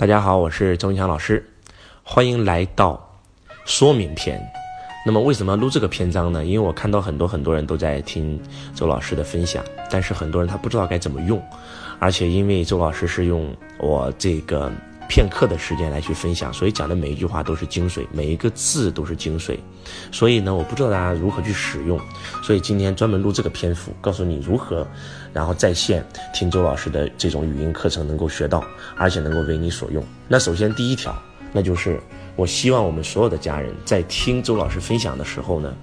大家好，我是周文强老师，欢迎来到说明篇。那么为什么录这个篇章呢？因为我看到很多很多人都在听周老师的分享，但是很多人他不知道该怎么用，而且因为周老师是用我这个片刻的时间来去分享，所以讲的每一句话都是精髓，每一个字都是精髓。所以呢，我不知道大家如何去使用，所以今天专门录这个篇幅，告诉你如何，然后在线听周老师的这种语音课程能够学到，而且能够为你所用。那首先第一条，那就是我希望我们所有的家人在听周老师分享的时候呢，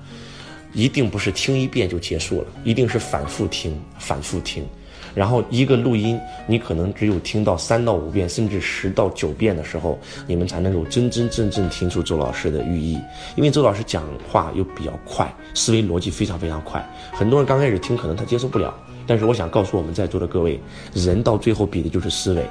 一定不是听一遍就结束了，一定是反复听，反复听。然后一个录音，你可能只有听到三到五遍，甚至十到九遍的时候，你们才能够真真正正听出周老师的寓意。因为周老师讲话又比较快，思维逻辑非常非常快，很多人刚开始听可能他接受不了。但是我想告诉我们在座的各位，人到最后比的就是思维，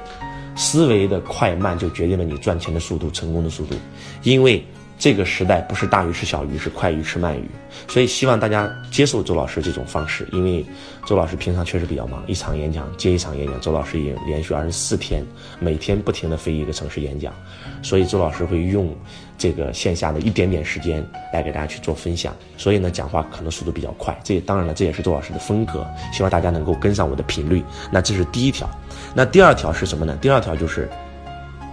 思维的快慢就决定了你赚钱的速度、成功的速度，因为。这个时代不是大鱼吃小鱼，是快鱼吃慢鱼，所以希望大家接受周老师这种方式，因为周老师平常确实比较忙，一场演讲接一场演讲，周老师已经连续二十四天，每天不停的飞一个城市演讲，所以周老师会用这个线下的一点点时间来给大家去做分享，所以呢，讲话可能速度比较快，这也当然了，这也是周老师的风格，希望大家能够跟上我的频率。那这是第一条，那第二条是什么呢？第二条就是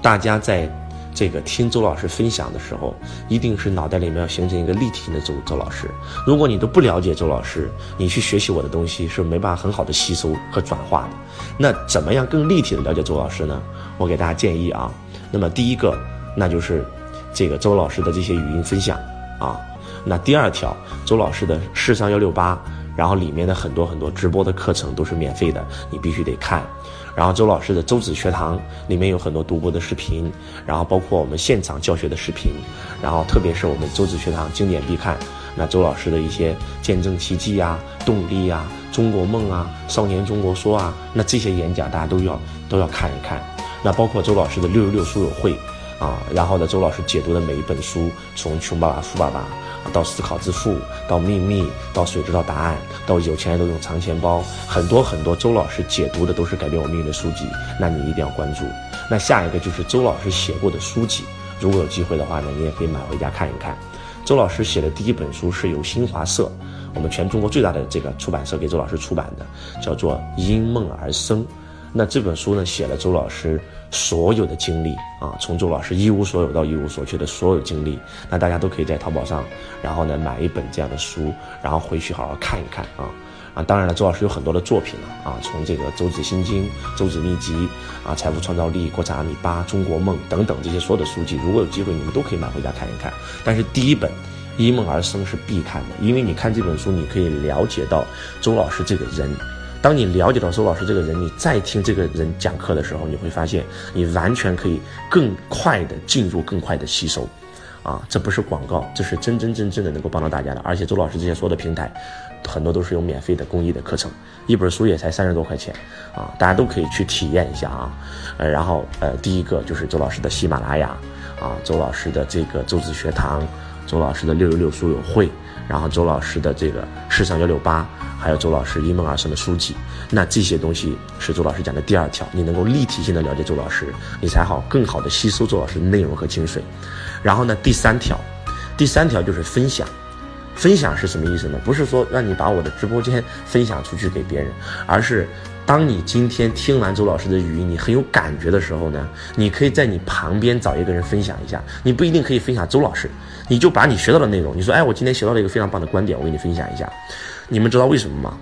大家在。这个听周老师分享的时候，一定是脑袋里面要形成一个立体性的周周老师。如果你都不了解周老师，你去学习我的东西是没办法很好的吸收和转化的。那怎么样更立体的了解周老师呢？我给大家建议啊，那么第一个，那就是这个周老师的这些语音分享啊。那第二条，周老师的世上幺六八，然后里面的很多很多直播的课程都是免费的，你必须得看。然后周老师的周子学堂里面有很多读播的视频，然后包括我们现场教学的视频，然后特别是我们周子学堂经典必看，那周老师的一些见证奇迹啊、动力啊、中国梦啊、少年中国说啊，那这些演讲大家都要都要看一看。那包括周老师的六六六书友会啊，然后呢，周老师解读的每一本书，从穷爸爸富爸爸。到思考致富，到秘密，到谁知道答案，到有钱人都用藏钱包，很多很多。周老师解读的都是改变我命运的书籍，那你一定要关注。那下一个就是周老师写过的书籍，如果有机会的话呢，你也可以买回家看一看。周老师写的第一本书是由新华社，我们全中国最大的这个出版社给周老师出版的，叫做《因梦而生》。那这本书呢，写了周老师所有的经历啊，从周老师一无所有到一无所缺的所有经历，那大家都可以在淘宝上，然后呢买一本这样的书，然后回去好好看一看啊啊！当然了，周老师有很多的作品了啊，从这个《周子心经》《周子秘籍》啊，《财富创造力》《国产阿米巴》《中国梦》等等这些所有的书籍，如果有机会你们都可以买回家看一看。但是第一本《依梦而生》是必看的，因为你看这本书，你可以了解到周老师这个人。当你了解到周老师这个人，你再听这个人讲课的时候，你会发现你完全可以更快的进入，更快的吸收，啊，这不是广告，这是真真正正的能够帮到大家的。而且周老师这些所有的平台，很多都是有免费的公益的课程，一本书也才三十多块钱，啊，大家都可以去体验一下啊。呃，然后呃，第一个就是周老师的喜马拉雅，啊，周老师的这个周子学堂，周老师的六六六书友会。然后周老师的这个世上幺六八，还有周老师因梦而生的书籍，那这些东西是周老师讲的第二条，你能够立体性的了解周老师，你才好更好的吸收周老师内容和精髓。然后呢，第三条，第三条就是分享，分享是什么意思呢？不是说让你把我的直播间分享出去给别人，而是。当你今天听完周老师的语音，你很有感觉的时候呢，你可以在你旁边找一个人分享一下。你不一定可以分享周老师，你就把你学到的内容，你说，哎，我今天学到了一个非常棒的观点，我给你分享一下。你们知道为什么吗？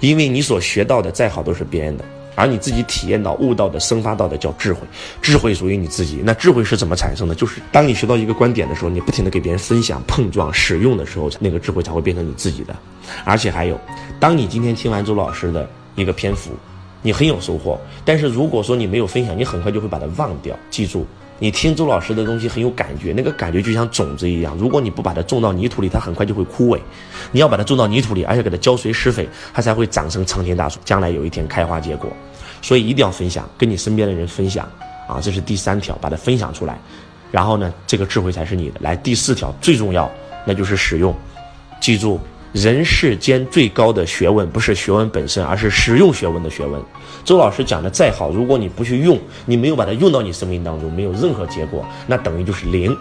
因为你所学到的再好都是别人的，而你自己体验到、悟到的、生发到的叫智慧，智慧属于你自己。那智慧是怎么产生的？就是当你学到一个观点的时候，你不停的给别人分享、碰撞、使用的时候，那个智慧才会变成你自己的。而且还有，当你今天听完周老师的。一个篇幅，你很有收获。但是如果说你没有分享，你很快就会把它忘掉。记住，你听周老师的东西很有感觉，那个感觉就像种子一样。如果你不把它种到泥土里，它很快就会枯萎。你要把它种到泥土里，而且给它浇水施肥，它才会长成参天大树，将来有一天开花结果。所以一定要分享，跟你身边的人分享啊，这是第三条，把它分享出来。然后呢，这个智慧才是你的。来，第四条最重要，那就是使用。记住。人世间最高的学问不是学问本身，而是使用学问的学问。周老师讲的再好，如果你不去用，你没有把它用到你生命当中，没有任何结果，那等于就是零。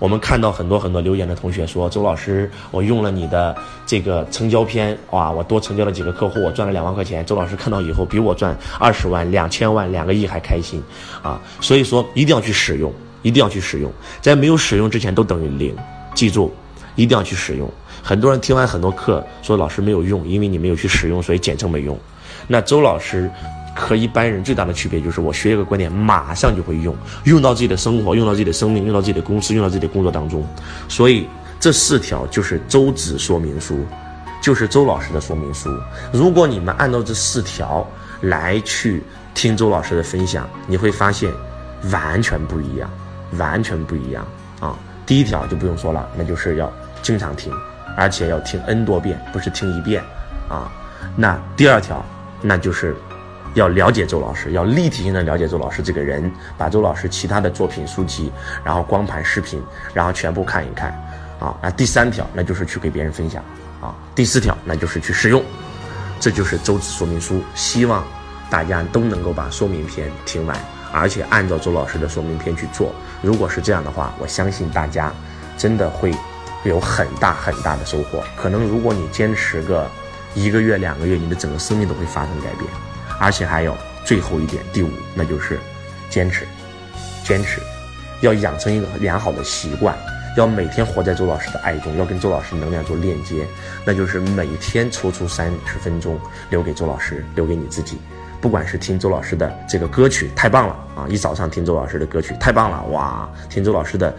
我们看到很多很多留言的同学说，周老师，我用了你的这个成交篇，哇，我多成交了几个客户，我赚了两万块钱。周老师看到以后，比我赚二十万、两千万、两个亿还开心，啊，所以说一定要去使用，一定要去使用，在没有使用之前都等于零。记住，一定要去使用。很多人听完很多课说老师没有用，因为你没有去使用，所以简称没用。那周老师。和一般人最大的区别就是，我学一个观点，马上就会用，用到自己的生活，用到自己的生命，用到自己的公司，用到自己的工作当中。所以这四条就是周子说明书，就是周老师的说明书。如果你们按照这四条来去听周老师的分享，你会发现完全不一样，完全不一样啊！第一条就不用说了，那就是要经常听，而且要听 n 多遍，不是听一遍啊。那第二条，那就是。要了解周老师，要立体性的了解周老师这个人，把周老师其他的作品、书籍，然后光盘、视频，然后全部看一看，啊，那第三条，那就是去给别人分享，啊，第四条，那就是去试用，这就是周子说明书。希望大家都能够把说明篇听完，而且按照周老师的说明篇去做。如果是这样的话，我相信大家真的会有很大很大的收获。可能如果你坚持个一个月、两个月，你的整个生命都会发生改变。而且还有最后一点，第五，那就是坚持，坚持，要养成一个良好的习惯，要每天活在周老师的爱中，要跟周老师能量做链接，那就是每天抽出三十分钟留给周老师，留给你自己，不管是听周老师的这个歌曲，太棒了啊！一早上听周老师的歌曲，太棒了哇！听周老师的《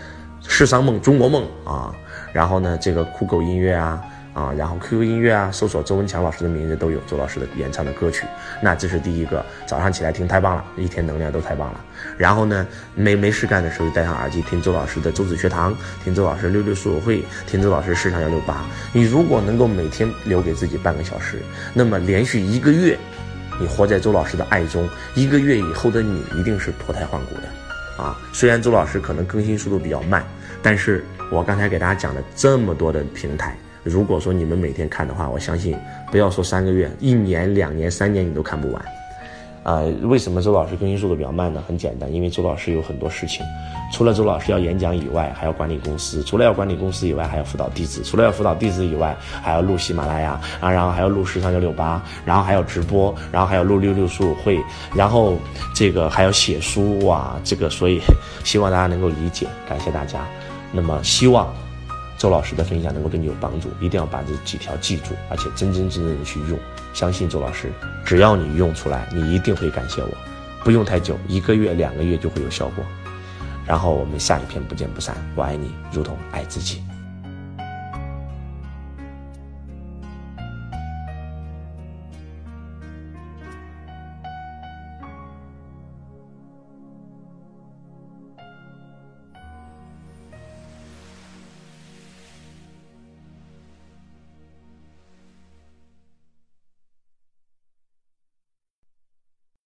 世上梦》《中国梦》啊，然后呢，这个酷狗音乐啊。啊，然后 QQ 音乐啊，搜索周文强老师的名字都有周老师的演唱的歌曲。那这是第一个，早上起来听太棒了，一天能量都太棒了。然后呢，没没事干的时候就戴上耳机听周老师的周子学堂，听周老师六六书友会，听周老师市场幺六八。你如果能够每天留给自己半个小时，那么连续一个月，你活在周老师的爱中，一个月以后的你一定是脱胎换骨的。啊，虽然周老师可能更新速度比较慢，但是我刚才给大家讲了这么多的平台。如果说你们每天看的话，我相信不要说三个月，一年、两年、三年你都看不完。呃，为什么周老师更新速度比较慢呢？很简单，因为周老师有很多事情，除了周老师要演讲以外，还要管理公司；除了要管理公司以外，还要辅导弟子；除了要辅导弟子以外，还要录喜马拉雅啊，然后还要录时尚幺六八，然后还要直播，然后还要录六六书会，然后这个还要写书哇，这个所以希望大家能够理解，感谢大家。那么希望。周老师的分享能够对你有帮助，一定要把这几条记住，而且真真正正的去用。相信周老师，只要你用出来，你一定会感谢我。不用太久，一个月、两个月就会有效果。然后我们下一篇不见不散。我爱你，如同爱自己。